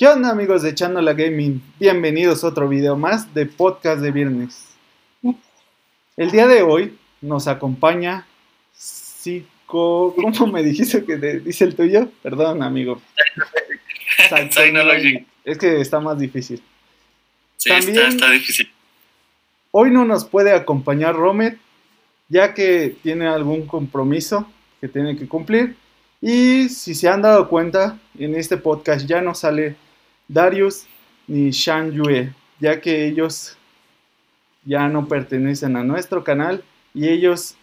¿Qué onda amigos de Channel Gaming? Bienvenidos a otro video más de Podcast de Viernes. El día de hoy nos acompaña Psico... ¿Cómo me dijiste que dice el tuyo? Perdón, amigo. Es que está más difícil. Sí, También, está, difícil. Hoy no nos puede acompañar Romet, ya que tiene algún compromiso que tiene que cumplir. Y si se han dado cuenta, en este podcast ya no sale Darius ni Shan Yue, ya que ellos ya no pertenecen a nuestro canal y ellos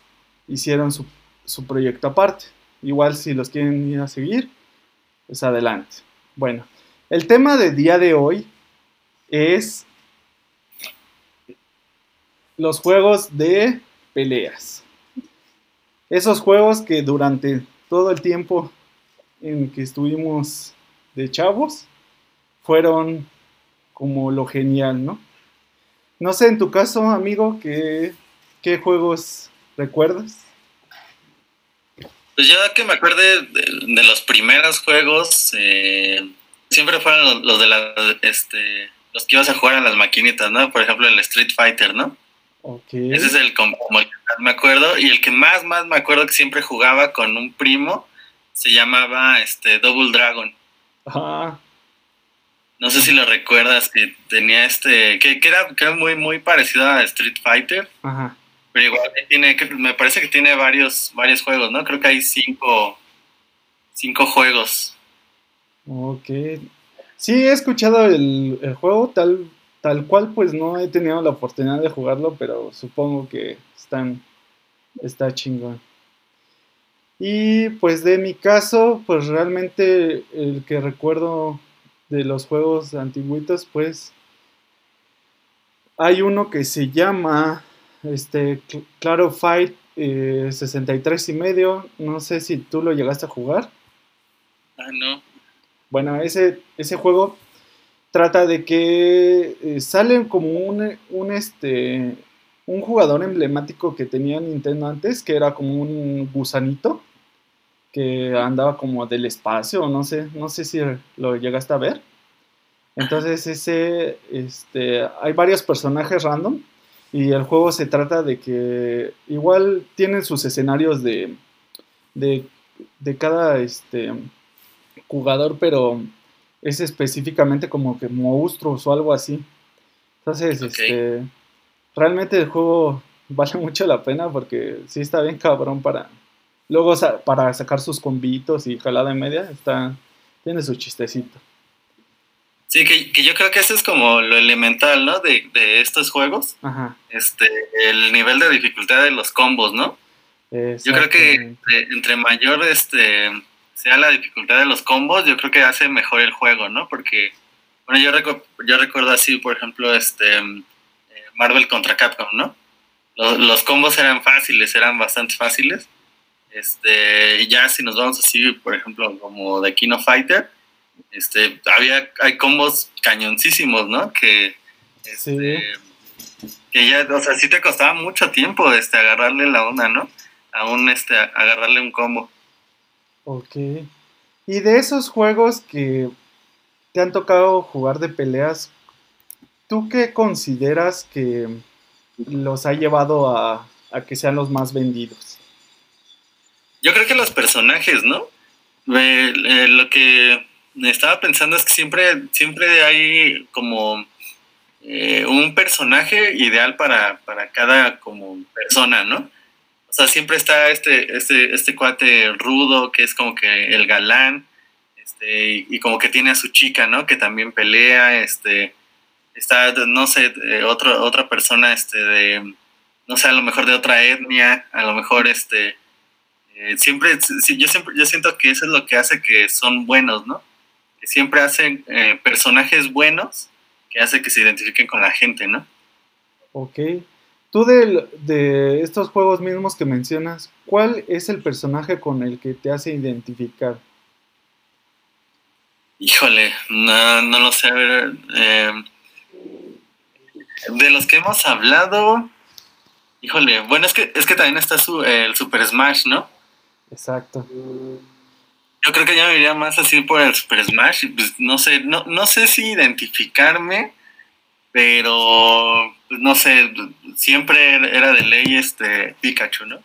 hicieron su, su proyecto aparte. Igual si los quieren ir a seguir, pues adelante. Bueno, el tema del día de hoy es los juegos de peleas. Esos juegos que durante todo el tiempo en que estuvimos de chavos fueron como lo genial, ¿no? No sé, en tu caso, amigo, ¿qué, qué juegos recuerdas? Pues yo que me acuerde de, los primeros juegos, eh, siempre fueron los, de la, este, los que ibas a jugar en las maquinitas, ¿no? Por ejemplo, el Street Fighter, ¿no? Ese es el como el que más me acuerdo. Y el que más, más me acuerdo que siempre jugaba con un primo se llamaba este Double Dragon. Ajá. No sé si lo recuerdas, que tenía este. que, era, que era muy, muy parecido a Street Fighter. Ajá. Pero igual tiene, me parece que tiene varios, varios juegos, ¿no? Creo que hay cinco, cinco juegos. Ok. Sí, he escuchado el, el juego, tal Tal cual, pues no he tenido la oportunidad de jugarlo, pero supongo que están, está chingón. Y pues de mi caso, pues realmente el que recuerdo de los juegos antiguitos, pues hay uno que se llama este Claro Fight 63 eh, y medio. No sé si tú lo llegaste a jugar. Ah, no. Bueno, ese, ese juego trata de que eh, sale como un, un, este, un jugador emblemático que tenía Nintendo antes, que era como un gusanito, que andaba como del espacio, no sé, no sé si lo llegaste a ver. Entonces ese, este, hay varios personajes random y el juego se trata de que igual tienen sus escenarios de, de, de cada este, jugador, pero es específicamente como que monstruos o algo así. Entonces, este, realmente el juego vale mucho la pena porque sí está bien cabrón para luego para sacar sus convitos y jalada en media, está tiene su chistecito. Sí, que, yo creo que eso es como lo elemental, ¿no? De, estos juegos. Ajá. Este, el nivel de dificultad de los combos, ¿no? Yo creo que entre mayor este sea la dificultad de los combos, yo creo que hace mejor el juego, ¿no? Porque, bueno, yo, yo recuerdo así, por ejemplo, este eh, Marvel contra Capcom, ¿no? Los, combos eran fáciles, eran bastante fáciles. Este, ya si nos vamos así, por ejemplo, como de Kino Fighter, este, había, hay combos cañoncísimos, ¿no? Que, este, que ya, o sea, sí te costaba mucho tiempo, este, agarrarle la onda, ¿no? Aún, este, agarrarle un combo. Ok. Y de esos juegos que te han tocado jugar de peleas, ¿tú qué consideras que los ha llevado a, que sean los más vendidos? Yo creo que los personajes, ¿no? lo que estaba pensando es que siempre, siempre hay como eh, un personaje ideal para, para cada como persona, ¿no? O sea, siempre está este, este, este cuate rudo que es como que el galán, este, y, como que tiene a su chica, ¿no? Que también pelea, este, está, no sé, otra otra persona, este, de, no sé, a lo mejor de otra etnia, a lo mejor, este, eh, siempre, yo siempre, yo siento que eso es lo que hace que son buenos, ¿no? Que siempre hacen eh, personajes buenos que hace que se identifiquen con la gente, ¿no? Ok. Tú de, estos juegos mismos que mencionas, ¿cuál es el personaje con el que te hace identificar? Híjole, no, no lo sé. A ver, eh, de los que hemos hablado, híjole, bueno, es que, es que también está el Super Smash, ¿no? Exacto. Yo creo que ya me iría más así por el Super Smash. Pues no sé, no, no sé si identificarme, pero pues, no sé, siempre era de ley este Pikachu, ¿no?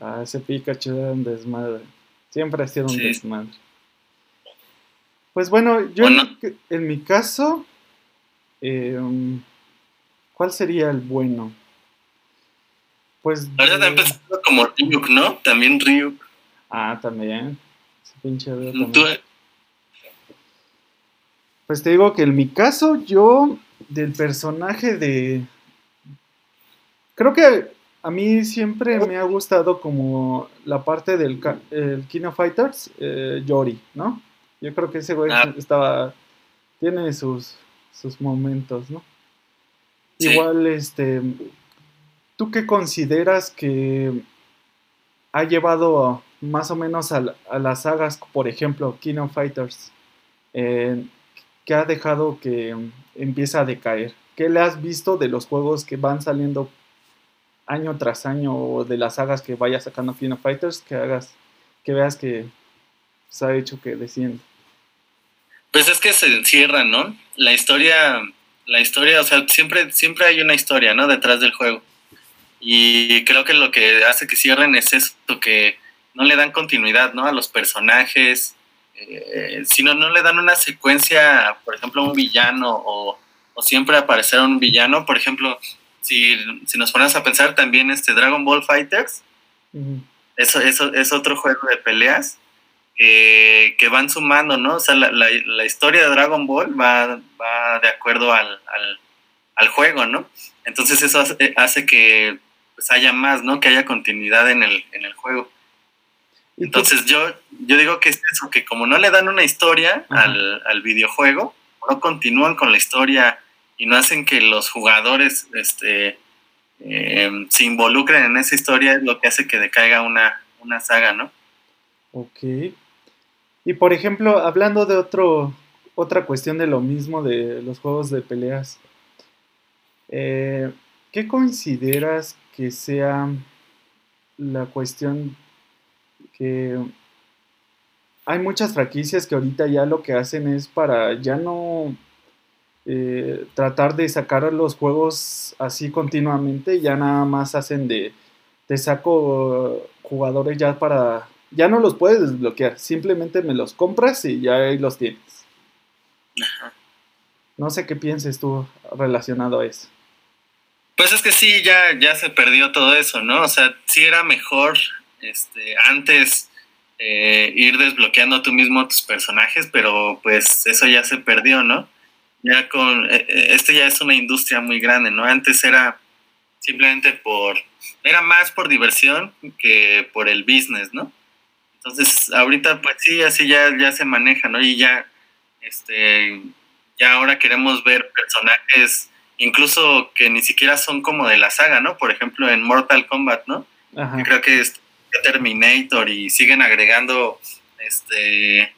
Ah, ese Pikachu era un desmadre. Siempre ha sido un desmadre. Pues bueno, yo En, mi caso, em, ¿cuál sería el bueno? Pues. Ahora también pensando como Ryuk, ¿no? También Ryuk. Ah, también. Ese pinche Pues te digo que en mi caso, yo, del personaje de. Creo que a mí siempre me ha gustado como la parte del el Kino Fighters, eh, Yori, ¿no? Yo creo que ese güey ah. estaba. Tiene sus, sus momentos, ¿no? Igual, este. ¿Tú qué consideras que ha llevado más o menos a, las sagas, por ejemplo, Kingdom Fighters, eh, que ha dejado que empieza a decaer? ¿Qué le has visto de los juegos que van saliendo año tras año o de las sagas que vaya sacando Kingdom Fighters que hagas, que veas que se ha hecho que descienda? Pues es que se encierra, ¿no? La historia, la historia, o sea, siempre, siempre hay una historia, ¿no? Detrás del juego. Y creo que lo que hace que cierren es esto, que no le dan continuidad ¿no? a los personajes, eh, sino no le dan una secuencia, por ejemplo, a un villano o, siempre aparecer un villano. Por ejemplo, si, nos ponemos a pensar también este Dragon Ball Fighters, eso, eso es otro juego de peleas que, van sumando, ¿no? O sea, la, historia de Dragon Ball va, va de acuerdo al, al, juego, ¿no? Entonces eso hace que pues haya más, ¿no? Que haya continuidad en el, en el juego. Entonces yo, yo digo que es eso, que como no le dan una historia al, videojuego, no continúan con la historia y no hacen que los jugadores este, eh, se involucren en esa historia, es lo que hace que decaiga una, una saga, ¿no? Ok. Y por ejemplo, hablando de otro, otra cuestión de lo mismo de los juegos de peleas, eh, ¿qué consideras que sea la cuestión que hay muchas franquicias que ahorita ya lo que hacen es para ya no eh, tratar de sacar los juegos así continuamente, ya nada más hacen de, te saco jugadores ya para, ya no los puedes desbloquear, simplemente me los compras y ya ahí los tienes. No sé qué pienses tú relacionado a eso. Pues es que sí, ya, ya se perdió todo eso, ¿no? O sea, sí era mejor este, antes eh, ir desbloqueando tú mismo tus personajes, pero pues eso ya se perdió, ¿no? Ya con, este ya es una industria muy grande, ¿no? Antes era simplemente por, era más por diversión que por el business, ¿no? Entonces, ahorita pues sí, así ya, ya se maneja, ¿no? Y ya, este, ya ahora queremos ver personajes incluso que ni siquiera son como de la saga, ¿no? Por ejemplo, en Mortal Kombat, ¿no? creo que es Terminator y siguen agregando este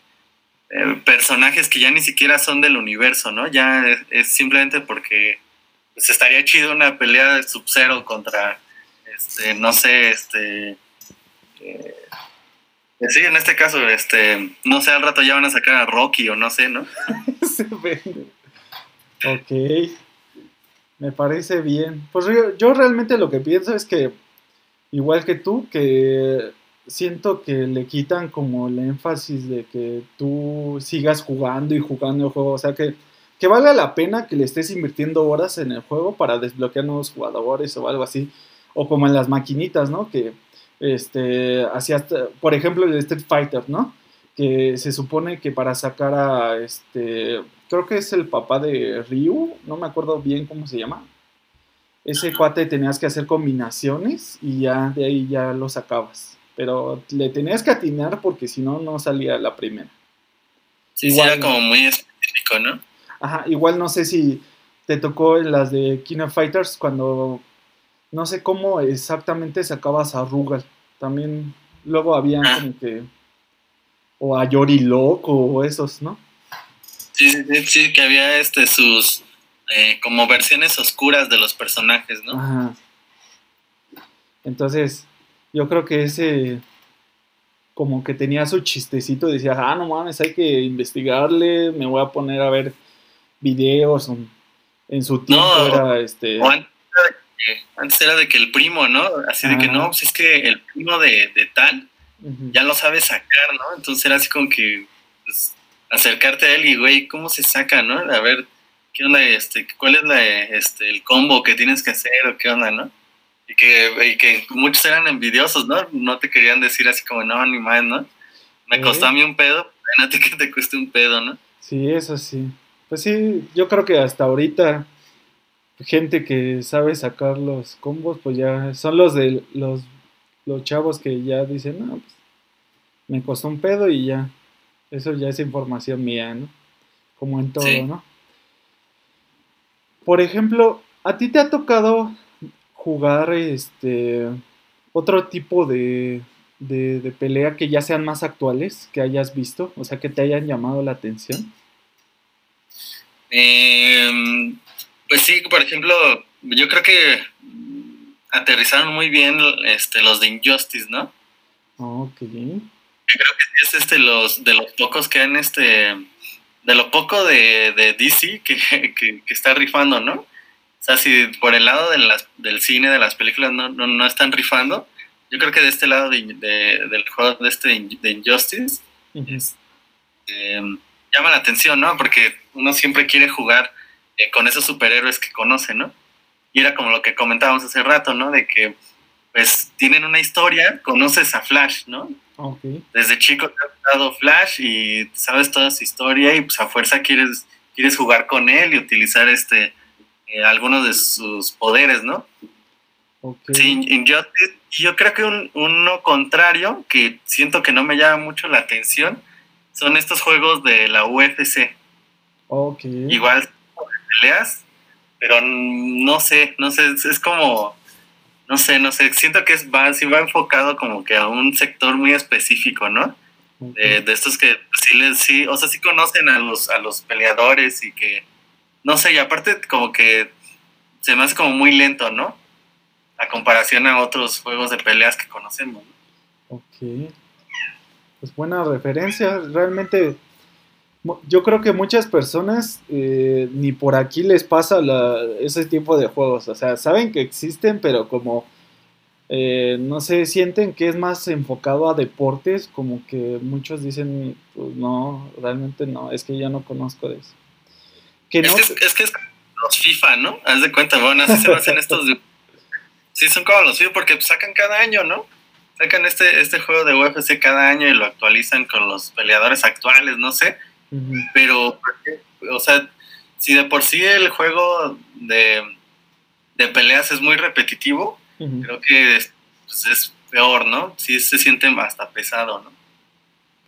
eh, personajes que ya ni siquiera son del universo, ¿no? Ya es, simplemente porque pues, estaría chido una pelea de Sub-Zero contra, este, no sé, este... Eh, sí, en este caso, este, no sé, al rato ya van a sacar a Rocky o no sé, ¿no? ok. Me parece bien. Pues yo, realmente lo que pienso es que, igual que tú, que siento que le quitan como el énfasis de que tú sigas jugando y jugando el juego. O sea, que, que valga la pena que le estés invirtiendo horas en el juego para desbloquear nuevos jugadores o algo así. O como en las maquinitas, ¿no? Que, este, hacías, por ejemplo, el Street Fighter, ¿no? Que se supone que para sacar a, este, creo que es el papá de Ryu, no me acuerdo bien cómo se llama. Ese cuate tenías que hacer combinaciones y ya de ahí ya lo sacabas. Pero le tenías que atinar porque si no, no salía la primera. Sí, igual, era como muy específico, ¿no? Ajá, igual no sé si te tocó en las de King of Fighters cuando no sé cómo exactamente sacabas a Rugal. También luego había ah. como que o a Yori Loco o esos, ¿no? Sí, sí, sí, que había este sus eh, como versiones oscuras de los personajes, ¿no? Ajá. Entonces, yo creo que ese como que tenía su chistecito, decía, ah, no mames, hay que investigarle, me voy a poner a ver videos. En su tiempo era este. Antes era de que el primo, ¿no? Así de que no, pues es que el primo de, tal ya lo sabe sacar, ¿no? Entonces era así como que pues, acercarte a él y, güey, ¿cómo se saca, no? A ver, ¿qué onda? Este, ¿Cuál es la, este, el combo que tienes que hacer o qué onda, no? Y que, y que muchos eran envidiosos, ¿no? No te querían decir así como, no, ni más, ¿no? Me costó a mí un pedo, a ti que te cueste un pedo, ¿no? Sí, eso sí. Pues sí, yo creo que hasta ahorita gente que sabe sacar los combos, pues ya son los de los, los chavos que ya dicen, no, pues me costó un pedo y ya. Eso ya es información mía, ¿no? Como en todo, ¿no? Por ejemplo, ¿a ti te ha tocado jugar este otro tipo de, de, de pelea que ya sean más actuales, que hayas visto? O sea, que te hayan llamado la atención. Eh, pues sí, por ejemplo, yo creo que aterrizaron muy bien este, los de Injustice, ¿no? Ok. Yo creo que es este los de los pocos que han este de lo poco de, de DC que, que, está rifando, ¿no? O sea, si por el lado de las, del cine, de las películas no, no, están rifando, yo creo que de este lado de, del juego de este de Injustice eh, llama la atención, ¿no? Porque uno siempre quiere jugar eh, con esos superhéroes que conoce, ¿no? Y era como lo que comentábamos hace rato, ¿no? De que, pues, tienen una historia, conoces a Flash, ¿no? Okay. Desde chico te ha dado Flash y sabes toda su historia y pues a fuerza quieres, quieres jugar con él y utilizar este eh, algunos de sus poderes, ¿no? Okay. Sí, yo, yo creo que un, uno contrario, que siento que no me llama mucho la atención, son estos juegos de la UFC. Okay. Igual peleas, pero no sé, no sé, es, como, no sé, no sé, siento que es, va, sí va enfocado como que a un sector muy específico, ¿no? De, estos que sí, les, sí, o sea, sí conocen a los, a los peleadores y que, no sé, y aparte como que se me hace como muy lento, ¿no? A comparación a otros juegos de peleas que conocemos. Ok. Pues buena referencia. Realmente, yo creo que muchas personas eh, ni por aquí les pasa ese tipo de juegos. O sea, saben que existen, pero como, eh, no sé, sienten que es más enfocado a deportes, como que muchos dicen, pues no, realmente no, es que ya no conozco de eso. es, que es, que es los FIFA, ¿no? Haz de cuenta, bueno, así se hacen estos... sí, son como los FIFA porque sacan cada año, ¿no? sacan este, este juego de UFC cada año y lo actualizan con los peleadores actuales, no sé. Pero, o sea, si de por sí el juego de, peleas es muy repetitivo, creo que pues, es, peor, ¿no? Sí se siente hasta pesado, ¿no?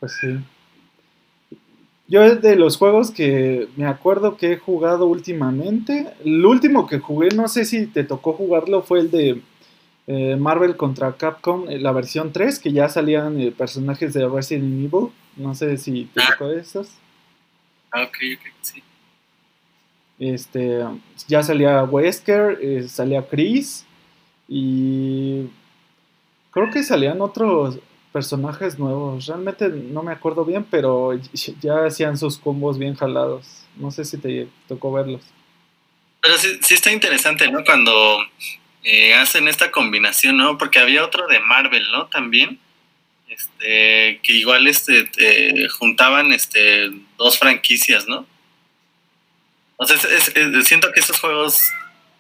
Pues sí. Yo de los juegos que me acuerdo que he jugado últimamente, el último que jugué, no sé si te tocó jugarlo, fue el de eh, Marvel contra Capcom, eh, la versión 3, que ya salían eh, personajes de Resident Evil. No sé si te ah. tocó estos. Ah, ok, ok, sí. Este, ya salía Wesker, salía Chris y creo que salían otros personajes nuevos. Realmente no me acuerdo bien, pero ya hacían sus combos bien jalados. No sé si te tocó verlos. Pero sí, sí está interesante, ¿no? Cuando eh, hacen esta combinación, ¿no? Porque había otro de Marvel, ¿no? También, este, que igual este, juntaban este, dos franquicias, ¿no? O sea, siento que esos juegos,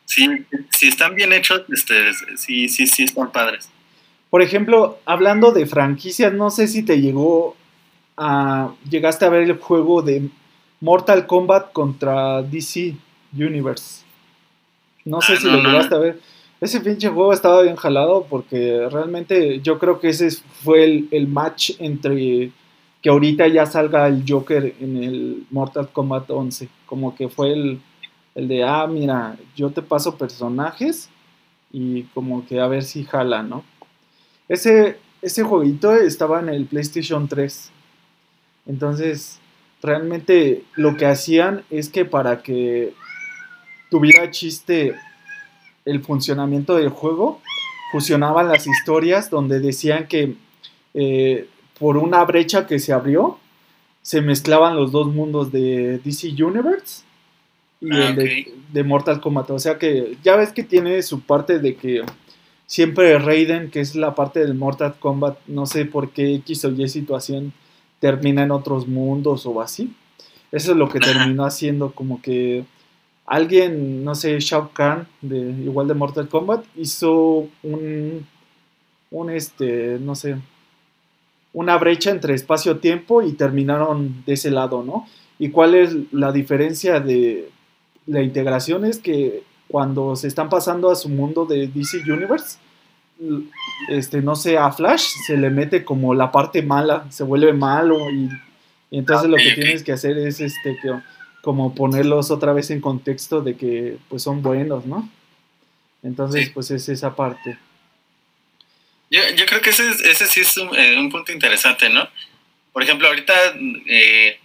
sí, si están bien hechos, este, sí, sí, sí están padres. Por ejemplo, hablando de franquicias, no sé si te llegó a, llegaste a ver el juego de Mortal Kombat contra DC Universe. No sé ah, si lo llegaste a ver. Ese pinche juego estaba bien jalado porque realmente yo creo que ese fue el, match entre que ahorita ya salga el Joker en el Mortal Kombat 11. Como que fue el, el de, ah, mira, yo te paso personajes y como que a ver si jala, ¿no? Ese, ese jueguito estaba en el PlayStation 3. Entonces, realmente lo que hacían es que para que tuviera chiste el funcionamiento del juego, fusionaban las historias donde decían que eh, por una brecha que se abrió, se mezclaban los dos mundos de DC Universe y ah, el de, Mortal Kombat. O sea que ya ves que tiene su parte de que siempre Raiden, que es la parte del Mortal Kombat, no sé por qué X o Y situación termina en otros mundos o así. Eso es lo que terminó haciendo, como que alguien, no sé, Shao Kahn, de, igual de Mortal Kombat, hizo un, un este, no sé, una brecha entre espacio-tiempo y terminaron de ese lado, ¿no? ¿Y cuál es la diferencia de la integración? Es que cuando se están pasando a su mundo de DC Universe, este, no sé, a Flash se le mete como la parte mala, se vuelve malo y, entonces lo que tienes que hacer es este que, como ponerlos otra vez en contexto de que pues son buenos, ¿no? Entonces pues es esa parte. Yo, yo creo que ese, ese sí es eh, un, punto interesante, ¿no? Por ejemplo, ahorita, eh,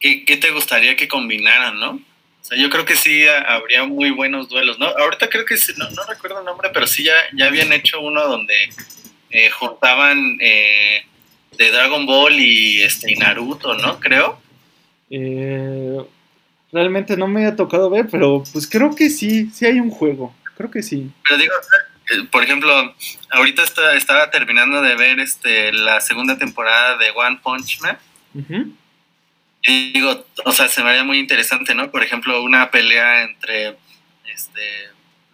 ¿qué, ¿qué, te gustaría que combinaran, no? O sea, yo creo que sí habría muy buenos duelos, ¿no? Ahorita creo que, no, no recuerdo el nombre, pero sí ya, ya habían hecho uno donde eh, juntaban de Dragon Ball y, este, Naruto, ¿no? Creo. Realmente no me ha tocado ver, pero pues creo que sí, sí hay un juego, creo que sí. Pero digo, eh, por ejemplo, ahorita estaba terminando de ver este la segunda temporada de One Punch Man. Y digo, o sea, se me haría muy interesante, ¿no? Por ejemplo, una pelea entre, este,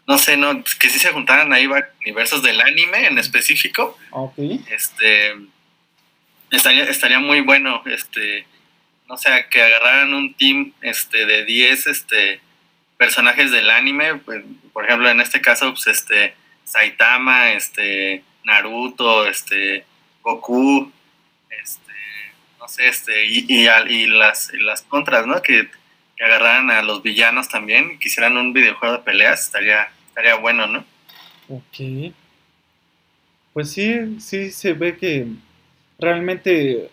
no sé, ¿no? Que si se juntaran ahí universos del anime en específico. Este, estaría, estaría muy bueno, este, no sé, que agarraran un team, este, de 10, este, personajes del anime, pues, por ejemplo, en este caso, pues, este, Saitama, este, Naruto, este, Goku, este, no sé, este, y, y, las, las contras, ¿no? Que, que, agarraran a los villanos también y quisieran un videojuego de peleas, estaría, estaría bueno, ¿no? Ok. Pues sí, sí se ve que realmente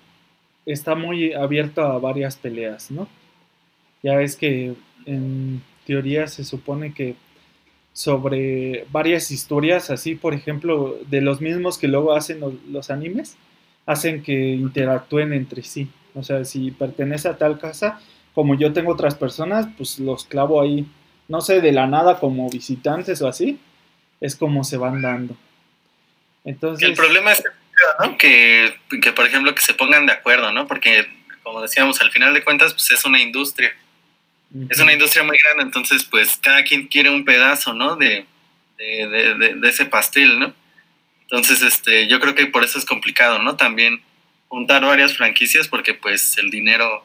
está muy abierto a varias peleas, ¿no? Ya ves que en teoría se supone que sobre varias historias, así por ejemplo, de los mismos que luego hacen los, animes, hacen que interactúen entre sí. O sea, si pertenece a tal casa, como yo tengo otras personas, pues los clavo ahí, no sé, de la nada como visitantes o así, es como se van dando. Entonces... El problema es que, que, por ejemplo, que se pongan de acuerdo, ¿no? Porque, como decíamos, al final de cuentas, pues es una industria. Es una industria muy grande, entonces pues cada quien quiere un pedazo, ¿no? De, ese pastel, ¿no? Entonces, este, yo creo que por eso es complicado, ¿no? También juntar varias franquicias porque pues el dinero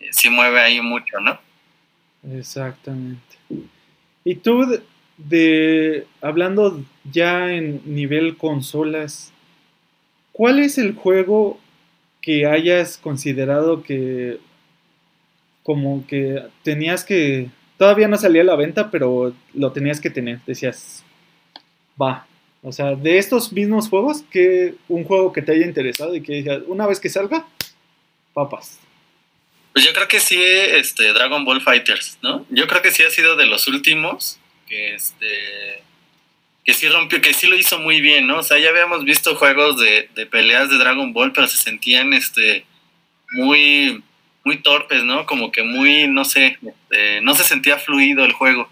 eh, sí mueve ahí mucho, ¿no? Exactamente. Y tú, de, hablando ya en nivel consolas, ¿cuál es el juego que hayas considerado que como que tenías que, todavía no salía a la venta, pero lo tenías que tener, decías, va. O sea, de estos mismos juegos, que un juego que te haya interesado y que decías, una vez que salga, papas. Pues yo creo que sí, este, Dragon Ball Fighters, ¿no? Yo creo que sí ha sido de los últimos que, este, que sí rompió, que sí lo hizo muy bien, ¿no? O sea, ya habíamos visto juegos de, de peleas de Dragon Ball, pero se sentían, este, muy, muy torpes, ¿no? Como que muy, no sé, este, no se sentía fluido el juego.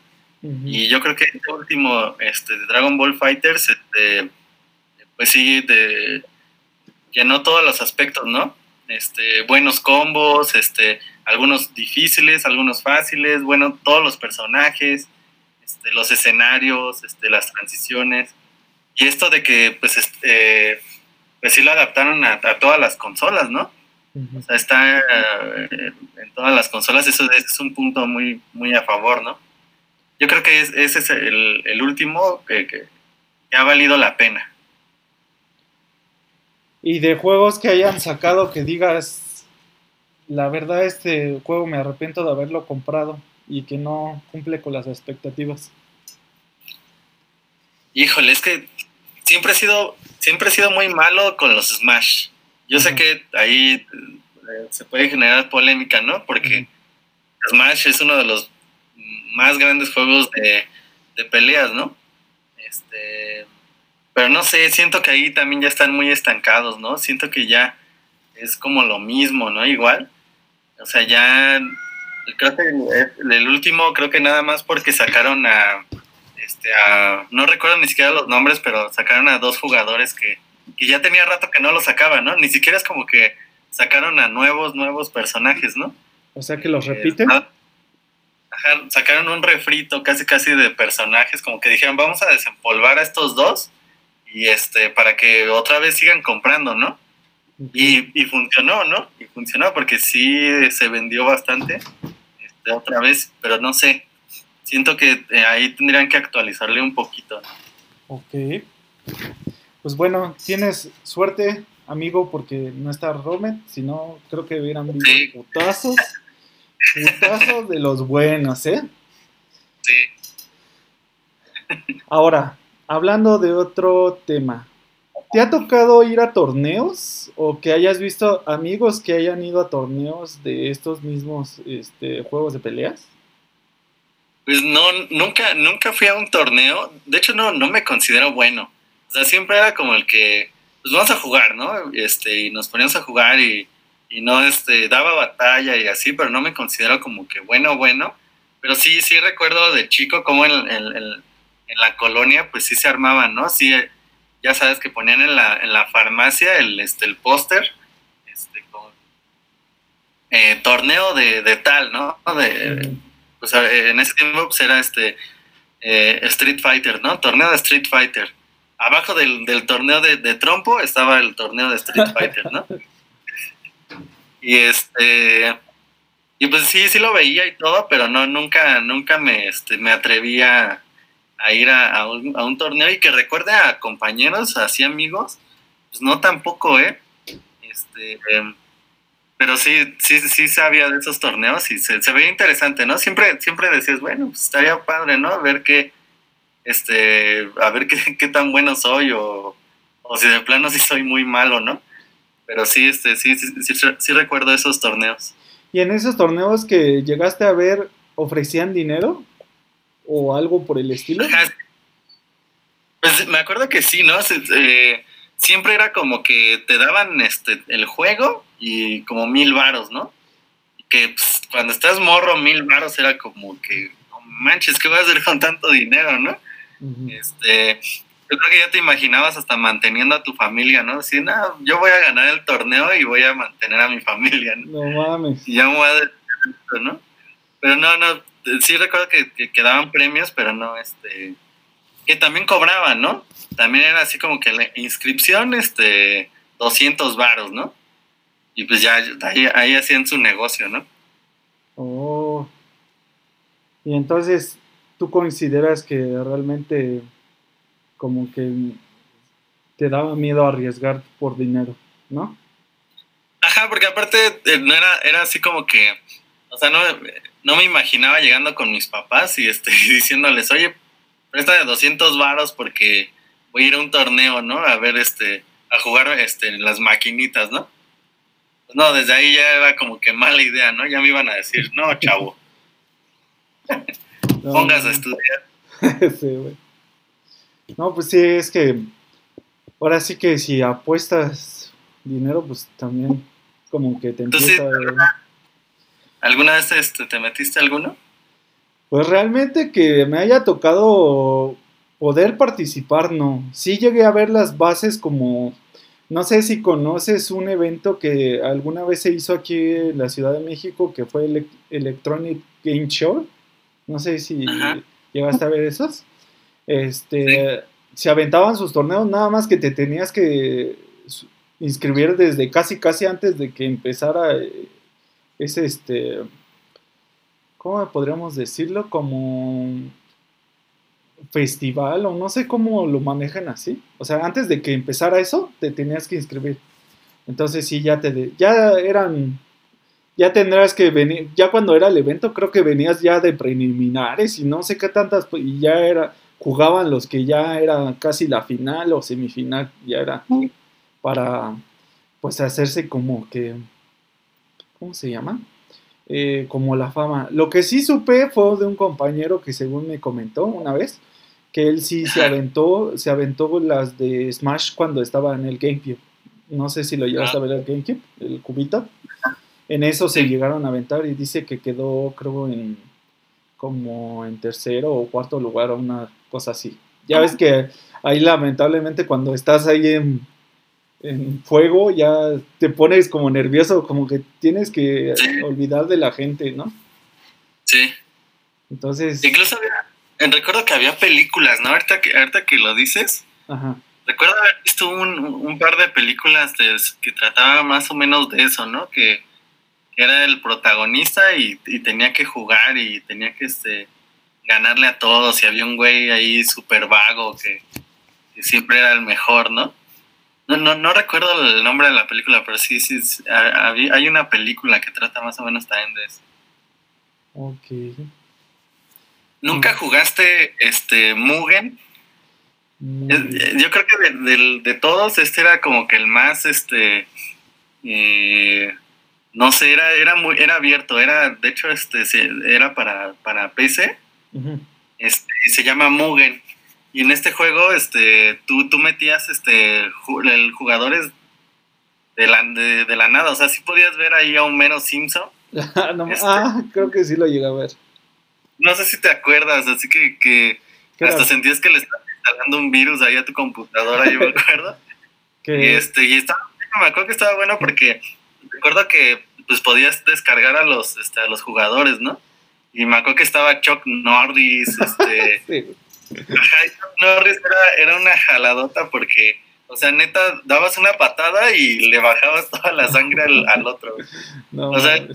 Y yo creo que este último, este, de Dragon Ball Fighters, este, pues sí, llenó todos los aspectos, ¿no? Este, buenos combos, este, algunos difíciles, algunos fáciles, bueno, todos los personajes, este, los escenarios, este, las transiciones. Y esto de que, pues, este, pues sí lo adaptaron a todas las consolas, ¿no? O sea, está eh, en todas las consolas, eso es un punto muy, muy a favor, ¿no? Yo creo que ese es el, último que, ha valido la pena. Y de juegos que hayan sacado que digas, la verdad este juego me arrepiento de haberlo comprado y que no cumple con las expectativas. Híjole, es que siempre he sido, siempre he sido muy malo con los Smash. Yo sé que ahí eh, se puede generar polémica, ¿no? Porque Smash es uno de los más grandes juegos de, peleas, ¿no? Este, pero no sé, siento que ahí también ya están muy estancados, ¿no? Siento que ya es como lo mismo, ¿no? Igual. O sea, ya creo que el, último, creo que nada más porque sacaron a, este, a, no recuerdo ni siquiera los nombres, pero sacaron a dos jugadores que, que ya tenía rato que no lo sacaban, ¿no? Ni siquiera es como que sacaron a nuevos, nuevos personajes, ¿no? O sea que los repiten. ajá, sacaron un refrito casi casi de personajes, como que dijeron, vamos a desempolvar a estos dos y este, para que otra vez sigan comprando, ¿no? Y, y, funcionó, ¿no? Y funcionó porque sí se vendió bastante este, otra vez, pero no sé. Siento que eh, ahí tendrían que actualizarle un poquito. Ok. Pues bueno, tienes suerte, amigo, porque no está Romet, si no, creo que hubieran visto putazos. putazos de los buenos, ¿eh? Sí. Ahora, hablando de otro tema, ¿te ha tocado ir a torneos o que hayas visto amigos que hayan ido a torneos de estos mismos este, juegos de peleas? Pues no, nunca, nunca fui a un torneo. De hecho, no, no me considero bueno. O sea, siempre era como el que, pues vamos a jugar, ¿no? Este, y nos poníamos a jugar y, y no, este, daba batalla y así, pero no me considero como que bueno, bueno. Pero sí, sí recuerdo de chico como en, en en la colonia, pues sí se armaban, ¿no? Sí, ya sabes que ponían en la, en la farmacia el, este, el póster, este, con eh, torneo de, tal, ¿no? De, pues, en ese tiempo pues, era este eh, Street Fighter, ¿no? Torneo de Street Fighter. Abajo del, torneo de, de, trompo estaba el torneo de Street Fighter, ¿no? y este y pues sí, sí lo veía y todo, pero no, nunca, nunca me, este, me atrevía a ir a, un, torneo y que recuerde a compañeros, así amigos, pues no tampoco, ¿eh? Este, em, pero sí, sí, sí sabía de esos torneos y se, veía interesante, ¿no? Siempre, siempre decías, bueno, pues estaría padre, ¿no? A ver qué, este, a ver qué, qué tan bueno soy o, o si de plano sí soy muy malo, ¿no? Pero sí, este, sí, sí, sí, sí recuerdo esos torneos. ¿Y en esos torneos que llegaste a ver, ofrecían dinero? O algo por el estilo? Pues me acuerdo que sí, ¿no? Eh, siempre era como que te daban este el juego y como mil varos, ¿no? Que pues, cuando estás morro, mil varos era como que, no manches, ¿qué vas a hacer con tanto dinero, no? Este, yo creo que ya te imaginabas hasta manteniendo a tu familia, ¿no? Si, no, yo voy a ganar el torneo y voy a mantener a mi familia, ¿no? No mames. Y ya me voy a... ¿no? Pero no, no, sí recuerdo que, que, daban premios, pero no, este, que también cobraban, ¿no? También era así como que la inscripción, este, 200 varos, ¿no? Y pues ya ahí, ahí hacían su negocio, ¿no? Oh. Y entonces, ¿tú consideras que realmente como que te daba miedo arriesgar por dinero, ¿no? Ajá, porque aparte eh, no era, era así como que, o sea, no, no me imaginaba llegando con mis papás y este, diciéndoles, oye, presta de 200 varos porque voy a ir a un torneo, ¿no? A ver, este, a jugar este, las maquinitas, ¿no? Pues no, desde ahí ya era como que mala idea, ¿no? Ya me iban a decir, no, chavo. Pongas a estudiar. sí, güey. No, pues sí, es que ahora sí que si apuestas dinero, pues también como que te empieza a... ¿Alguna vez este, te metiste alguno? Pues realmente que me haya tocado poder participar, no. Sí llegué a ver las bases como, no sé si conoces un evento que alguna vez se hizo aquí en la Ciudad de México, que fue el Electronic Game Show. No sé si llegaste a ver esos. Este, se aventaban sus torneos, nada más que te tenías que inscribir desde casi casi antes de que empezara eh, es este, ¿cómo podríamos decirlo? Como festival o no sé cómo lo manejan así. O sea, antes de que empezara eso, te tenías que inscribir. Entonces sí, ya te, ya eran, ya tendrás que venir, ya cuando era el evento creo que venías ya de preliminares y no sé qué tantas, y ya era, jugaban los que ya era casi la final o semifinal, ya era para pues hacerse como que ¿cómo se llama? Eh, como la fama. Lo que sí supe fue de un compañero que según me comentó una vez, que él sí se aventó, se aventó las de Smash cuando estaba en el GameCube. no sé si lo llegaste a ver el GameCube, el cubito. En eso se llegaron a aventar y dice que quedó, creo, en como en tercero o cuarto lugar o una cosa así. Ya ves que ahí lamentablemente cuando estás ahí en, en fuego ya te pones como nervioso, como que tienes que olvidar de la gente, ¿no? Sí. Entonces... Incluso recuerdo que había películas, ¿no? Ahorita que, ahorita que lo dices. Ajá. Recuerdo haber visto un, un par de películas que trataban más o menos de eso, ¿no? Que era el protagonista y, tenía que jugar y tenía que este, ganarle a todos y había un güey ahí súper vago que, siempre era el mejor, ¿no? No, no, no recuerdo el nombre de la película, pero sí, sí, hay una película que trata más o menos también de eso. Ok. ¿Nunca mm. jugaste este Mugen? Yo creo que de, de, todos este era como que el más este eh, no sé, era, era muy, era abierto, era, de hecho, este, era para, para PC, este, se llama Mugen. Y en este juego, este, tú, tú metías, este, el jugadores de la, de, la nada, o sea, sí podías ver ahí a un mero Simpson. Este, ah, creo que sí lo llegué a ver. No sé si te acuerdas, así que, que hasta sentías que le estabas instalando un virus ahí a tu computadora, yo me acuerdo. y este, y estaba, me acuerdo que estaba bueno porque recuerdo que pues podías descargar a los, este, a los jugadores, ¿no? Y me acuerdo que estaba Chuck Norris, este... sí. Norris era, era una jaladota porque, o sea, neta, dabas una patada y le bajabas toda la sangre al, otro. No, o sea,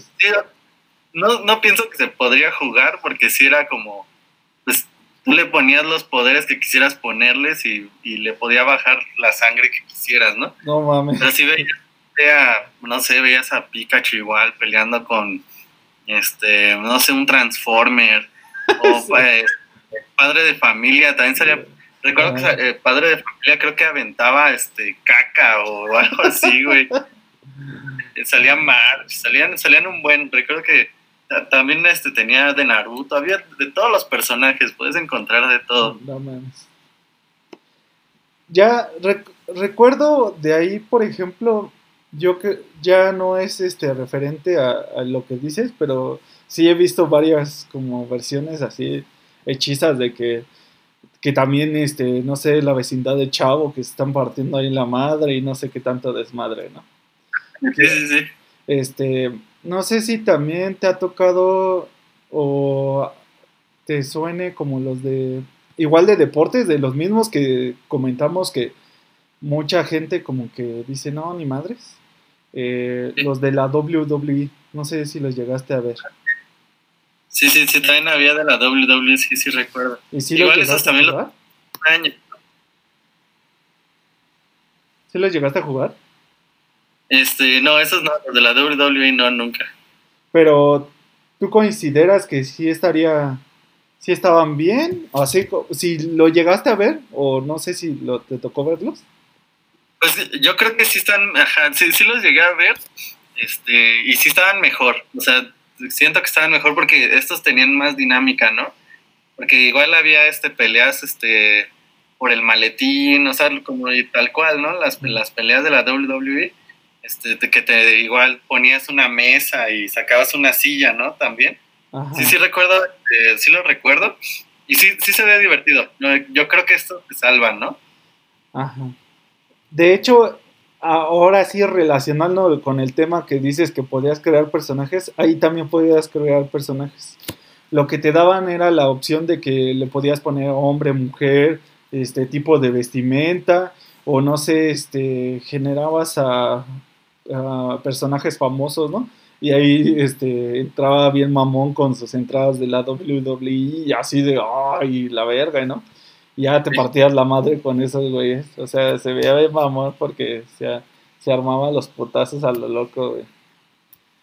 no, no pienso que se podría jugar porque si era como, pues tú le ponías los poderes que quisieras ponerles y, y le podía bajar la sangre que quisieras, ¿no? No mames. Pero si veías no sé, veías a Pikachu igual peleando con, este, no sé, un Transformer, o pues, padre de familia, también salía, recuerdo que el eh, padre de familia creo que aventaba, este, caca o algo así, güey. salía March, salían, salían un buen, recuerdo que también este tenía de Naruto, había de todos los personajes, puedes encontrar de todo. No Ya recuerdo de ahí, por ejemplo, yo que ya no es este referente a, lo que dices, pero sí he visto varias como versiones así hechizas de que, que también este, no sé, la vecindad de Chavo que se están partiendo ahí la madre y no sé qué tanto desmadre, ¿no? Sí, sí, sí. Este, no sé si también te ha tocado o te suene como los de igual de deportes, de los mismos que comentamos que mucha gente como que dice, no, ni madres. Eh, los de la WWE, no sé si los llegaste a ver. Sí, sí, sí, también había de la WWE, sí, sí recuerdo. ¿Y si Igual esos también los... ¿Sí los llegaste a jugar? Este, no, esos no, los de la WWE no, nunca. Pero, ¿tú consideras que sí estaría, sí estaban bien? O así, si lo llegaste a ver, o no sé si lo, te tocó verlos. Pues yo creo que sí están, ajá, sí, sí los llegué a ver, este, y sí estaban mejor, o sea, siento que estaban mejor porque estos tenían más dinámica, ¿no? Porque igual había este peleas, este, por el maletín, o sea, como tal cual, ¿no? Las, las peleas de la WWE, este, que te igual ponías una mesa y sacabas una silla, ¿no? También. Sí, sí recuerdo, eh, sí lo recuerdo, y sí, sí se ve divertido. Yo creo que esto te salva, ¿no? Ajá. De hecho, ahora sí relacionando con el tema que dices que podías crear personajes, ahí también podías crear personajes. Lo que te daban era la opción de que le podías poner hombre, mujer, este tipo de vestimenta, o no sé, este, generabas a, personajes famosos, ¿no? Y ahí este, entraba bien mamón con sus entradas de la WWE y así de, ay, la verga, ¿no? Ya te partías la madre con esos güeyes. O sea, se veía de mamón porque se, se armaban los putazos a lo loco, güey.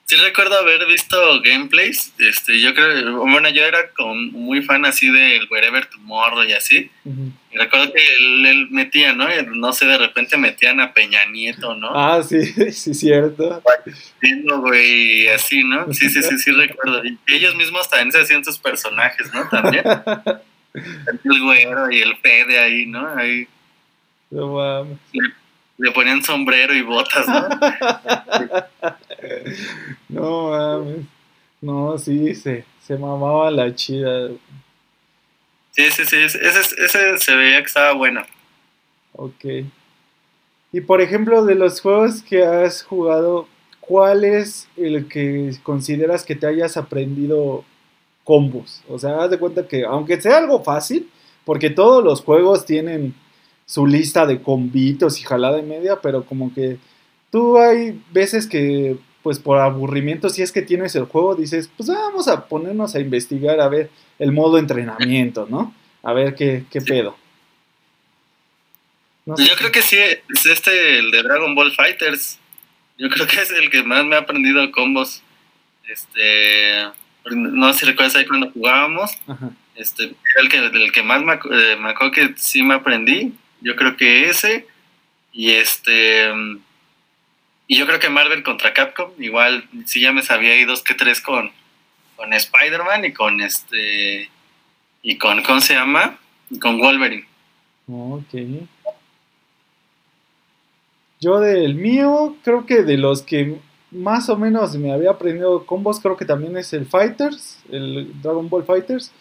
Sí recuerdo haber visto gameplays, este, yo creo, bueno, yo era como muy fan así del Wherever Tomorrow y así, y recuerdo que él, metía, ¿no? no sé, de repente metían a Peña Nieto, ¿no? Ah, sí, sí, cierto. güey, así, ¿no? Sí, sí, sí, sí recuerdo. Y ellos mismos también se hacían sus personajes, ¿no? También. el güero y el Fede ahí, ¿no? Ahí. No mames. le ponían sombrero y botas, ¿no? no mames. No, sí, se, se mamaba la chida. Sí, sí, sí, ese, ese se veía que estaba bueno. Ok. Y por ejemplo, de los juegos que has jugado, ¿cuál es el que consideras que te hayas aprendido combos? O sea, haz de cuenta que, aunque sea algo fácil, porque todos los juegos tienen su lista de combitos y jalada de media, pero como que tú hay veces que, pues por aburrimiento, si es que tienes el juego, dices, pues vamos a ponernos a investigar a ver el modo entrenamiento, ¿no? A ver qué, qué pedo. Yo creo que sí, es este, el de Dragon Ball Fighters. Yo creo que es el que más me ha aprendido combos. Este, no sé si recuerdas ahí cuando jugábamos. Este, el que, el que más me, eh, me acuerdo que sí me aprendí. Yo creo que ese. Y este. Y yo creo que Marvel contra Capcom. Igual, sí ya me sabía ahí dos que tres con, con Spider-Man y con este. Y con, ¿cómo se llama? con Wolverine. Ok. Yo del mío, creo que de los que más o menos me había aprendido combos, creo que también es el Fighters, el Dragon Ball Fighters.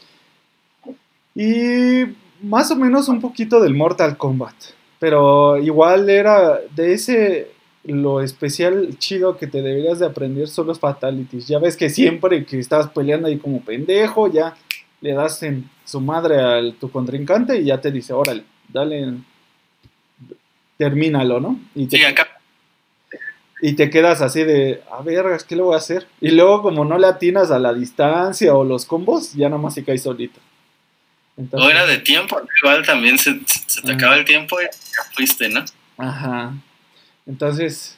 Y más o menos un poquito del Mortal Kombat. Pero igual era de ese lo especial chido que te deberías de aprender son los fatalities. Ya ves que siempre que estás peleando ahí como pendejo, ya le das en su madre a tu contrincante y ya te dice, órale, dale, termínalo, ¿no? Y te, acá. Y te quedas así de, a ver, ¿qué le voy a hacer? Y luego como no le atinas a la distancia o los combos, ya nomás se cae solito. o era de tiempo, igual también se, te acaba el tiempo y ya fuiste, ¿no? Ajá. Entonces,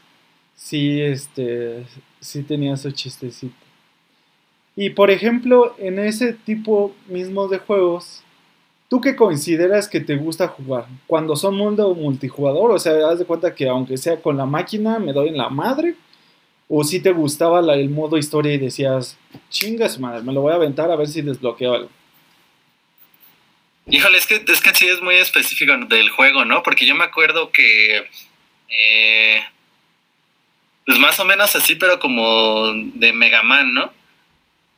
sí, este, sí tenía su chistecito. Y por ejemplo, en ese tipo mismo de juegos, ¿tú qué consideras que te gusta jugar? Cuando son mundo multijugador, o sea, haz de cuenta que aunque sea con la máquina, me doy en la madre. O si te gustaba el modo historia y decías, chingas madre, me lo voy a aventar a ver si desbloqueo algo. Híjole, es que, es que sí es muy específico del juego, ¿no? Porque yo me acuerdo que eh, pues más o menos así, pero como de Mega Man, ¿no?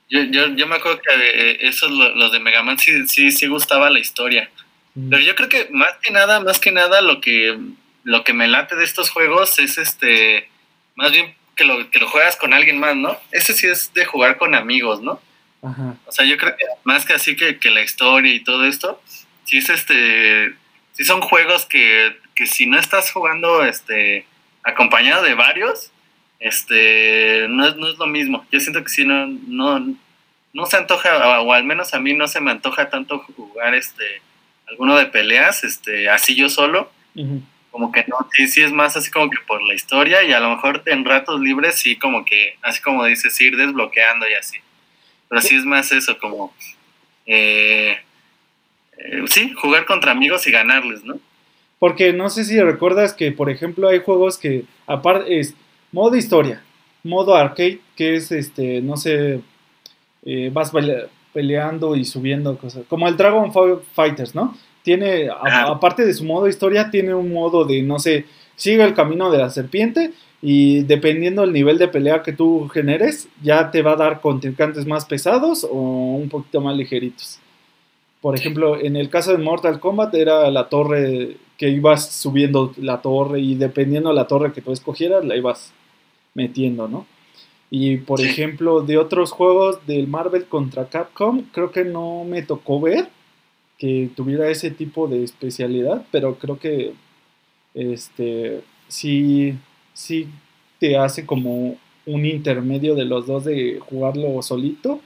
Yo, yo, yo me acuerdo que eh, esos, los de Mega Man, sí, sí, sí gustaba la historia. Mm. Pero yo creo que más que nada, más que nada, lo que, lo que me late de estos juegos es este, más bien que lo, que lo juegas con alguien más, ¿no? Ese sí es de jugar con amigos, ¿no? O sea, yo creo que más que así que, que la historia y todo esto, sí es este, sí son juegos que que si no estás jugando este acompañado de varios, este no es, no es lo mismo. Yo siento que si no, no, no se antoja, o al menos a mí no se me antoja tanto jugar este alguno de peleas, este, así yo solo. Como que no, sí, sí es más así como que por la historia y a lo mejor en ratos libres sí como que, así como dices, ir desbloqueando y así. Pero sí es más eso, como, eh, eh, sí, jugar contra amigos y ganarles, ¿no? Porque no sé si recuerdas que, por ejemplo, hay juegos que, aparte, es modo historia, modo arcade, que es, este, no sé, eh, vas peleando y subiendo cosas. Como el Dragon Fighters, ¿no? Tiene, aparte de su modo historia, tiene un modo de, no sé, sigue el camino de la serpiente y dependiendo del nivel de pelea que tú generes, ya te va a dar contrincantes más pesados o un poquito más ligeritos. Por ejemplo, en el caso de Mortal Kombat era la torre que ibas subiendo la torre y dependiendo de la torre que tú escogieras, la ibas metiendo, ¿no? Y por ejemplo, de otros juegos del Marvel contra Capcom, creo que no me tocó ver que tuviera ese tipo de especialidad, pero creo que este sí, sí te hace como un intermedio de los dos de jugarlo solito.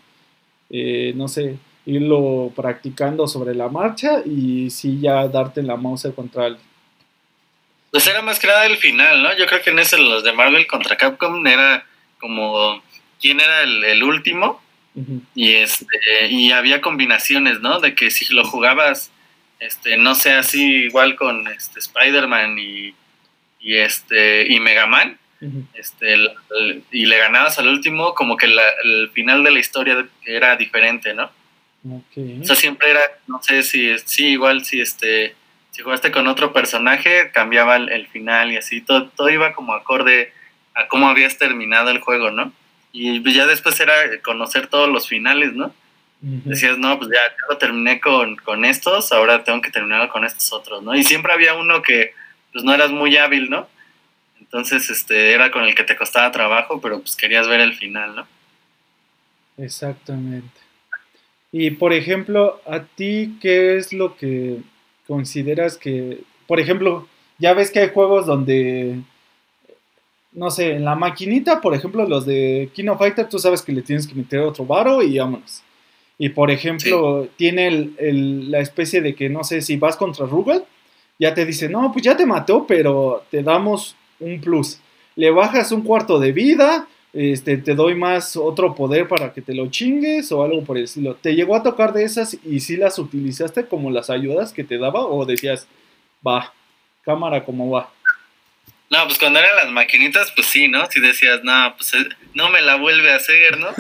Eh, no sé, irlo practicando sobre la marcha y sí ya darte la mouse contra él. Pues era más que nada el final, ¿no? Yo creo que en ese los de Marvel contra Capcom era como quién era el, último y este y había combinaciones, ¿no? De que si lo jugabas este no sé así igual con este Spider-Man y, y este y Mega Man, este y le ganabas al último como que el final de la historia era diferente, ¿no? O sea, siempre era, no sé si, sí, igual si este, si jugaste con otro personaje, cambiaba el, final y así, todo, todo iba como acorde a cómo habías terminado el juego, ¿no? Y ya después era conocer todos los finales, ¿no? Decías, no, pues ya, lo terminé con, con, estos, ahora tengo que terminarlo con estos otros, ¿no? Y siempre había uno que pues no eras muy hábil, ¿no? Entonces, este, era con el que te costaba trabajo, pero pues querías ver el final, ¿no? Exactamente. Y por ejemplo, ¿a ti qué es lo que consideras que, por ejemplo, ya ves que hay juegos donde, no sé, en la maquinita, por ejemplo, los de Kino Fighter, tú sabes que le tienes que meter otro varo y vámonos. Y por ejemplo, tiene la especie de que, no sé, si vas contra Rugal, ya te dice, no, pues ya te mató, pero te damos un plus. Le bajas un cuarto de vida, este, te doy más otro poder para que te lo chingues o algo por el estilo. ¿Te llegó a tocar de esas y si las utilizaste como las ayudas que te daba o decías, va, cámara, ¿cómo va? No, pues cuando eran las maquinitas, pues sí, ¿no? Si decías, no, pues eh, no me la vuelve a hacer, ¿no?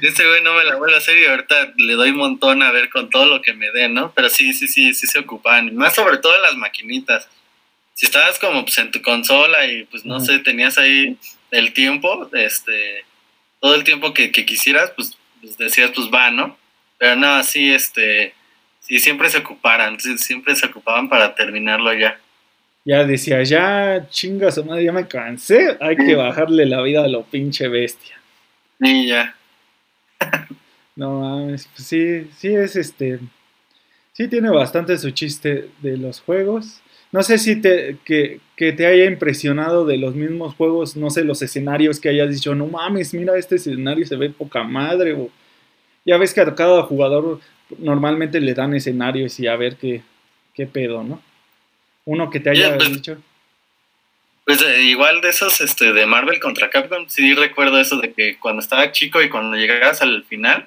Ese güey no me la vuelve a hacer y ahorita le doy un montón a ver con todo lo que me dé, ¿no? Pero sí, sí, sí, sí se ocupan. Más sobre todo en las maquinitas. Si estabas como pues en tu consola y pues no sé, tenías ahí el tiempo, este, todo el tiempo que, quisieras, pues, pues, decías, pues va, ¿no? Pero no, así, este, sí, siempre se ocuparan, siempre se ocupaban para terminarlo ya. Ya decía, ya chingas, madre, ya me cansé, hay que bajarle la vida a lo pinche bestia. Sí, ya. No mames, pues sí, sí es este. Sí tiene bastante su chiste de los juegos. No sé si te, que, te haya impresionado de los mismos juegos, no sé, los escenarios que hayas dicho, no mames, mira, este escenario se ve poca madre. O, ya ves que a cada jugador normalmente le dan escenarios y a ver qué, qué pedo, ¿no? Uno que te haya pues, dicho. Pues eh, igual de esos este, de Marvel contra Capcom, sí recuerdo eso de que cuando estaba chico y cuando llegabas al final,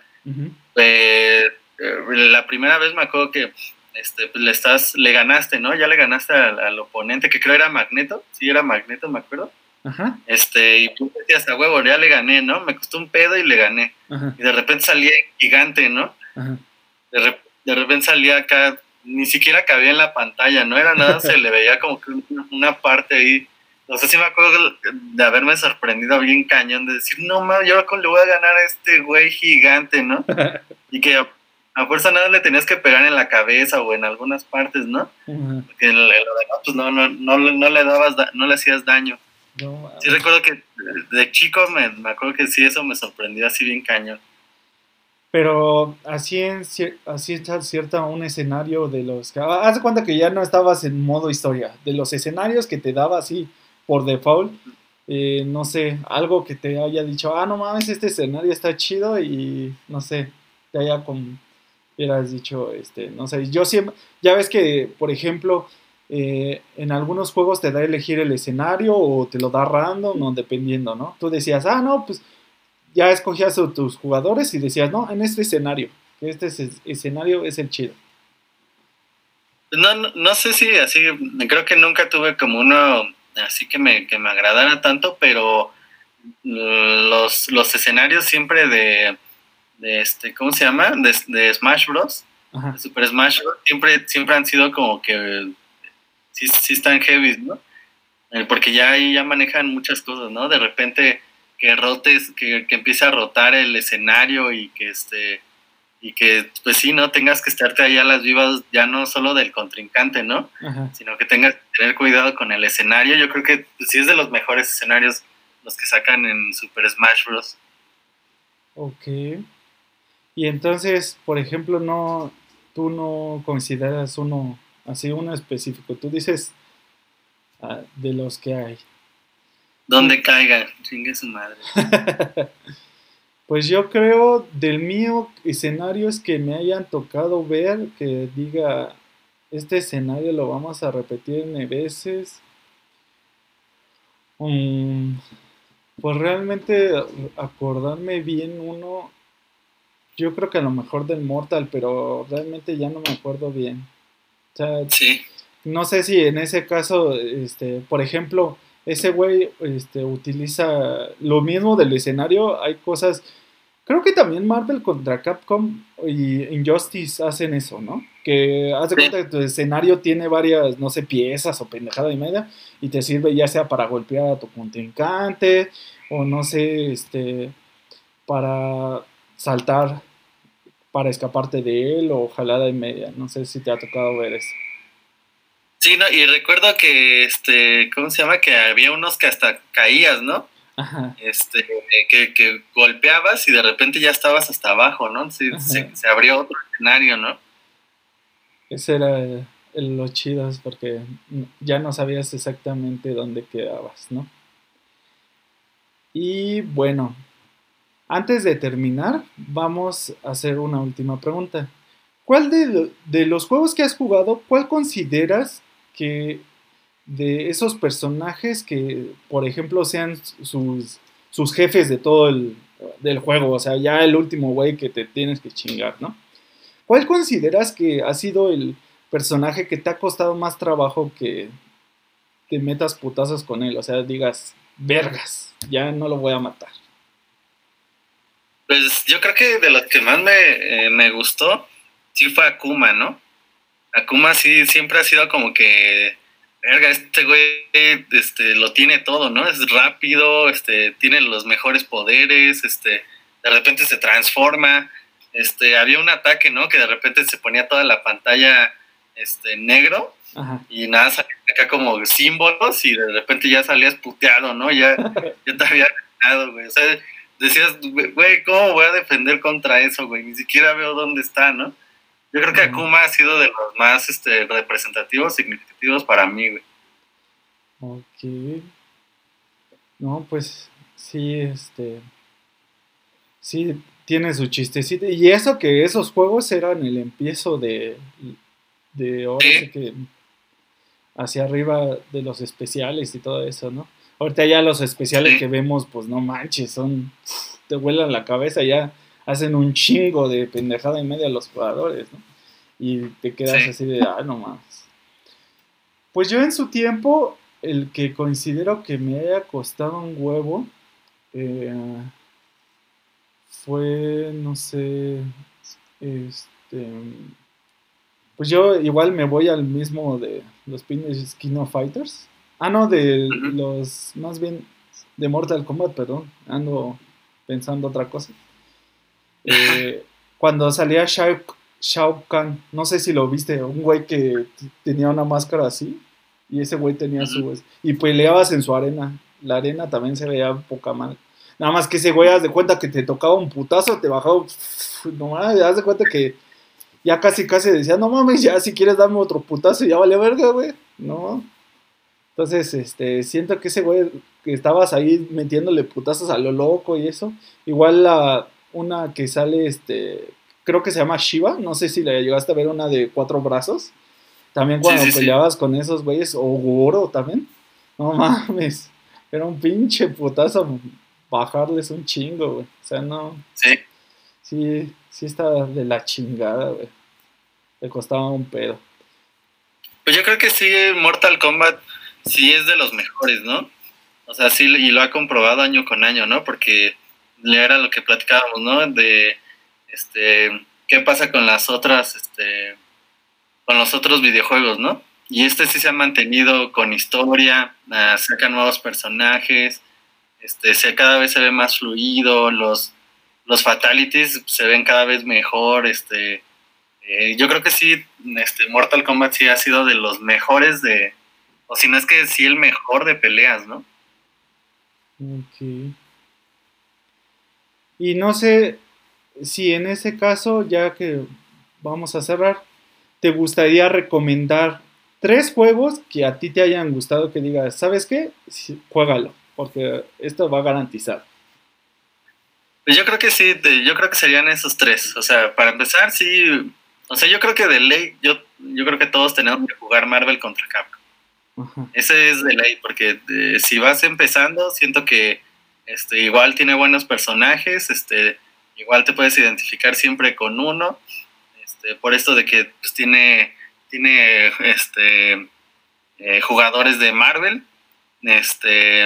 eh, la primera vez me acuerdo que este, pues le estás, le ganaste, ¿no? Ya le ganaste al, oponente, que creo era Magneto, sí era Magneto, me acuerdo. Ajá. Este, y tú decías, a huevo, ya le gané, ¿no? Me costó un pedo y le gané. Y de repente salía gigante, ¿no? De, de repente salía acá, ni siquiera cabía en la pantalla, no era nada, se le veía como que una parte ahí no sé si me acuerdo de haberme sorprendido bien cañón, de decir, no mames, yo le voy a ganar a este güey gigante, ¿no? y que a, fuerza nada le tenías que pegar en la cabeza o en algunas partes, ¿no? Porque lo demás, pues no, no, no, no, le dabas, no le hacías daño. sí recuerdo que de chico me, me acuerdo que sí, eso me sorprendió así bien cañón. Pero así, en, así está cierta un escenario de los... Haz de cuenta que ya no estabas en modo historia, de los escenarios que te daba así por default, eh, no sé, algo que te haya dicho, ah, no mames, este escenario está chido y no sé, te haya como, hubieras dicho, este, no sé, yo siempre, ya ves que, por ejemplo, eh, en algunos juegos te da elegir el escenario o te lo da random, no, dependiendo, ¿no? Tú decías, ah, no, pues ya escogías a tus jugadores y decías, no, en este escenario, este escenario es el chido. No, no, no sé si así, creo que nunca tuve como uno así que me, que me agradara tanto, pero los, los escenarios siempre de, de, este, ¿cómo se llama? De, Smash Bros. Super Smash Bros. Siempre, siempre han sido como que sí, sí están heavy, ¿no? Eh, porque ya ahí ya manejan muchas cosas, ¿no? De repente que rotes, que, que empiece a rotar el escenario y que este y que pues sí, no tengas que estarte ahí a las vivas ya no solo del contrincante, ¿no? Sino que tengas que tener cuidado con el escenario. Yo creo que pues, sí es de los mejores escenarios los que sacan en Super Smash Bros. Ok. Y entonces, por ejemplo, no, tú no consideras uno así uno específico. Tú dices ah, de los que hay. Donde caiga, chingue su madre. Pues yo creo del mío escenarios que me hayan tocado ver, que diga, este escenario lo vamos a repetir N veces. Mm, pues realmente acordarme bien uno, yo creo que a lo mejor del Mortal, pero realmente ya no me acuerdo bien. O sea, sí. no sé si en ese caso, este, por ejemplo, ese güey este, utiliza lo mismo del escenario. Hay cosas Creo que también Marvel contra Capcom y Injustice hacen eso, ¿no? Que hace cuenta que tu escenario tiene varias, no sé, piezas o pendejada y media y te sirve ya sea para golpear a tu contrincante o no sé, este, para saltar, para escaparte de él o jalada y media. No sé si te ha tocado ver eso. Sí, no, y recuerdo que, este, ¿cómo se llama? Que había unos que hasta caías, ¿no? Este, que, golpeabas y de repente ya estabas hasta abajo, ¿no? se, abrió otro escenario, ¿no? Ese era el, lo chido, porque ya no sabías exactamente dónde quedabas, ¿no? Y bueno, antes de terminar, vamos a hacer una última pregunta. ¿Cuál de, los juegos que has jugado, cuál consideras que de esos personajes que, por ejemplo, sean sus, sus jefes de todo el del juego, o sea, ya el último güey que te tienes que chingar, ¿no? ¿Cuál consideras que ha sido el personaje que te ha costado más trabajo que te metas putazos con él? O sea, digas, vergas, ya no lo voy a matar. Pues yo creo que de los que más me, eh, me gustó, sí fue Akuma, ¿no? Akuma sí siempre ha sido como que verga, este güey este, lo tiene todo, ¿no? Es rápido, este, tiene los mejores poderes, este, de repente se transforma. Este, había un ataque, ¿no? Que de repente se ponía toda la pantalla este, negro y nada, salía acá como símbolos y de repente ya salías puteado, ¿no? Ya, ya te había ganado, güey. O sea, decías, güey, ¿cómo voy a defender contra eso, güey? Ni siquiera veo dónde está, ¿no? Yo creo que Akuma ha sido de los más este, representativos, significativos para mí, güey. Ok. No, pues sí, este. Sí, tiene su chistecito. Y eso que esos juegos eran el empiezo de. de ahora que. hacia arriba de los especiales y todo eso, ¿no? Ahorita ya los especiales que vemos, pues no manches, son. te vuelan la cabeza ya hacen un chingo de pendejada y media a los jugadores, ¿no? Y te quedas así de, ah, no más. Pues yo en su tiempo, el que considero que me haya costado un huevo eh, fue, no sé, este... Pues yo igual me voy al mismo de los pines Kino Fighters. Ah, no, de los, más bien, de Mortal Kombat, perdón. Ando pensando otra cosa. Eh, cuando salía Shao, Kahn, no sé si lo viste, un güey que tenía una máscara así, y ese güey tenía su... Y peleabas en su arena. La arena también se veía poca mal. Nada más que ese güey, haz de cuenta que te tocaba un putazo, te bajaba... No mames, haz de cuenta que ya casi casi decía, no mames, ya si quieres darme otro putazo, ya vale verga, güey. No. Entonces, este, siento que ese güey que estabas ahí metiéndole putazos a lo loco y eso. Igual la, una que sale, este, creo que se llama Shiva, no sé si le llegaste a ver una de cuatro brazos. También cuando peleabas con esos güeyes, o Goro también. No mames, era un pinche putazo bajarles un chingo, güey. O sea, no. Sí. Sí, sí está de la chingada, güey. Le costaba un pedo. Pues yo creo que sí, Mortal Kombat sí es de los mejores, ¿no? O sea, sí, y lo ha comprobado año con año, ¿no? Porque era lo que platicábamos, ¿no? De, este, qué pasa con las otras, este, con los otros videojuegos, ¿no? Y este sí se ha mantenido con historia, uh, saca nuevos personajes, este, se, cada vez se ve más fluido, los, los fatalities se ven cada vez mejor, este, eh, yo creo que sí, este, Mortal Kombat sí ha sido de los mejores de, o si no es que sí el mejor de peleas, ¿no? Ok. Y no sé si en ese caso, ya que vamos a cerrar, te gustaría recomendar tres juegos que a ti te hayan gustado que digas, ¿sabes qué? Juégalo, porque esto va a garantizar. Pues yo creo que sí, yo creo que serían esos tres. O sea, para empezar, sí, o sea, yo creo que de ley, yo, yo creo que todos tenemos que jugar Marvel contra Capcom. Ese es de ley, porque eh, si vas empezando, siento que este, igual tiene buenos personajes, este, igual te puedes identificar siempre con uno, este, por esto de que pues, tiene, tiene este, eh, jugadores de Marvel, este,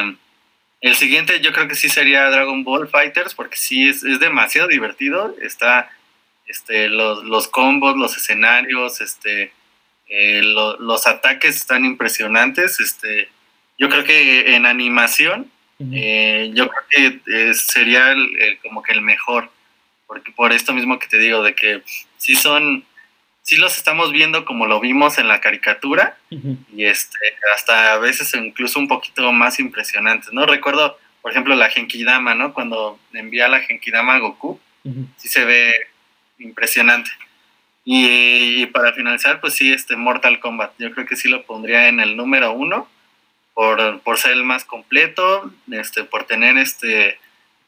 El siguiente yo creo que sí sería Dragon Ball Fighters, porque sí es, es demasiado divertido. Está este, los, los combos, los escenarios, este, eh, los ataques están impresionantes. Este, yo creo que en animación, eh, yo creo que eh, sería como que el mejor, porque por esto mismo que te digo, de que sí son, sí los estamos viendo como lo vimos en la caricatura, y este, hasta a veces incluso un poquito más impresionantes, ¿no? Recuerdo, por ejemplo, la Genkidama, ¿no? Cuando envía la Genkidama a Goku, sí se ve impresionante. Y, para finalizar, pues sí, este Mortal Kombat. Yo creo que sí lo pondría en el número uno por, por ser el más completo, este, por tener este,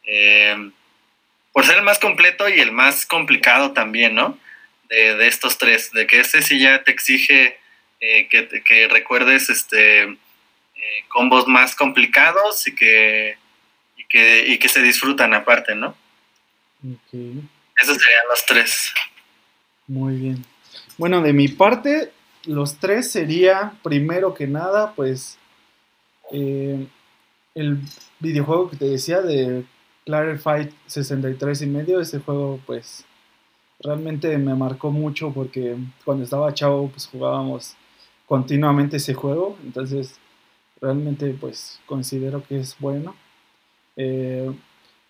eh, por ser el más completo y el más complicado también, ¿no? De, estos tres, de que este sí ya te exige eh, que, recuerdes este eh, combos más complicados y que, y que, y que se disfrutan aparte, ¿no? Esos serían los tres. Muy bien. Bueno, de mi parte, los tres sería, primero que nada, pues, eh, el videojuego que te decía de Clarified 63 y medio, ese juego, pues, realmente me marcó mucho porque cuando estaba chavo, pues, jugábamos continuamente ese juego, entonces, realmente, pues, considero que es bueno. Eh,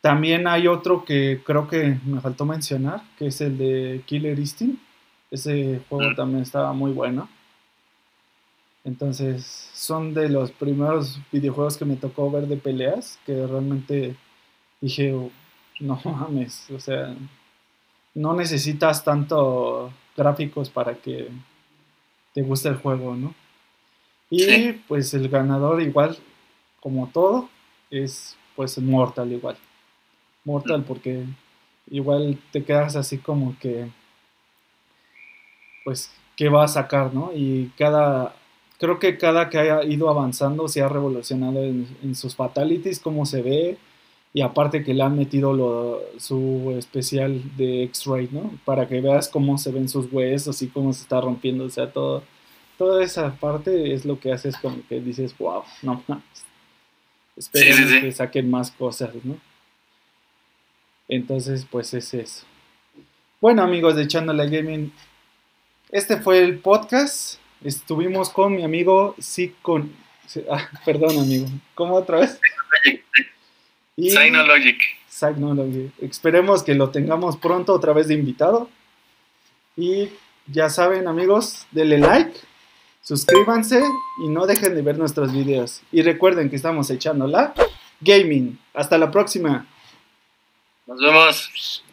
también hay otro que creo que me faltó mencionar, que es el de Killer Instinct. Ese juego también estaba muy bueno. Entonces, son de los primeros videojuegos que me tocó ver de peleas, que realmente dije, oh, no mames, o sea, no necesitas tanto gráficos para que te guste el juego, ¿no? Y pues el ganador igual, como todo, es pues Mortal igual. Mortal porque igual te quedas así como que, pues, ¿qué va a sacar, no? Y cada, creo que cada que haya ido avanzando se ha revolucionado en, sus fatalities, cómo se ve, y aparte que le han metido lo, su especial de X-Ray, ¿no? Para que veas cómo se ven sus huesos y cómo se está rompiendo, o sea, todo, toda esa parte es lo que haces como que dices, wow, no más. Espero que saquen más cosas, ¿no? Entonces, pues es eso. Bueno, amigos de Echándole Gaming, este fue el podcast. Estuvimos con mi amigo sí con ah, perdón, amigo. ¿Cómo otra vez? Y Synologic. Synologic. Esperemos que lo tengamos pronto otra vez de invitado. Y ya saben, amigos, denle like, suscríbanse y no dejen de ver nuestros videos. Y recuerden que estamos echando la gaming. Hasta la próxima. Nos vemos.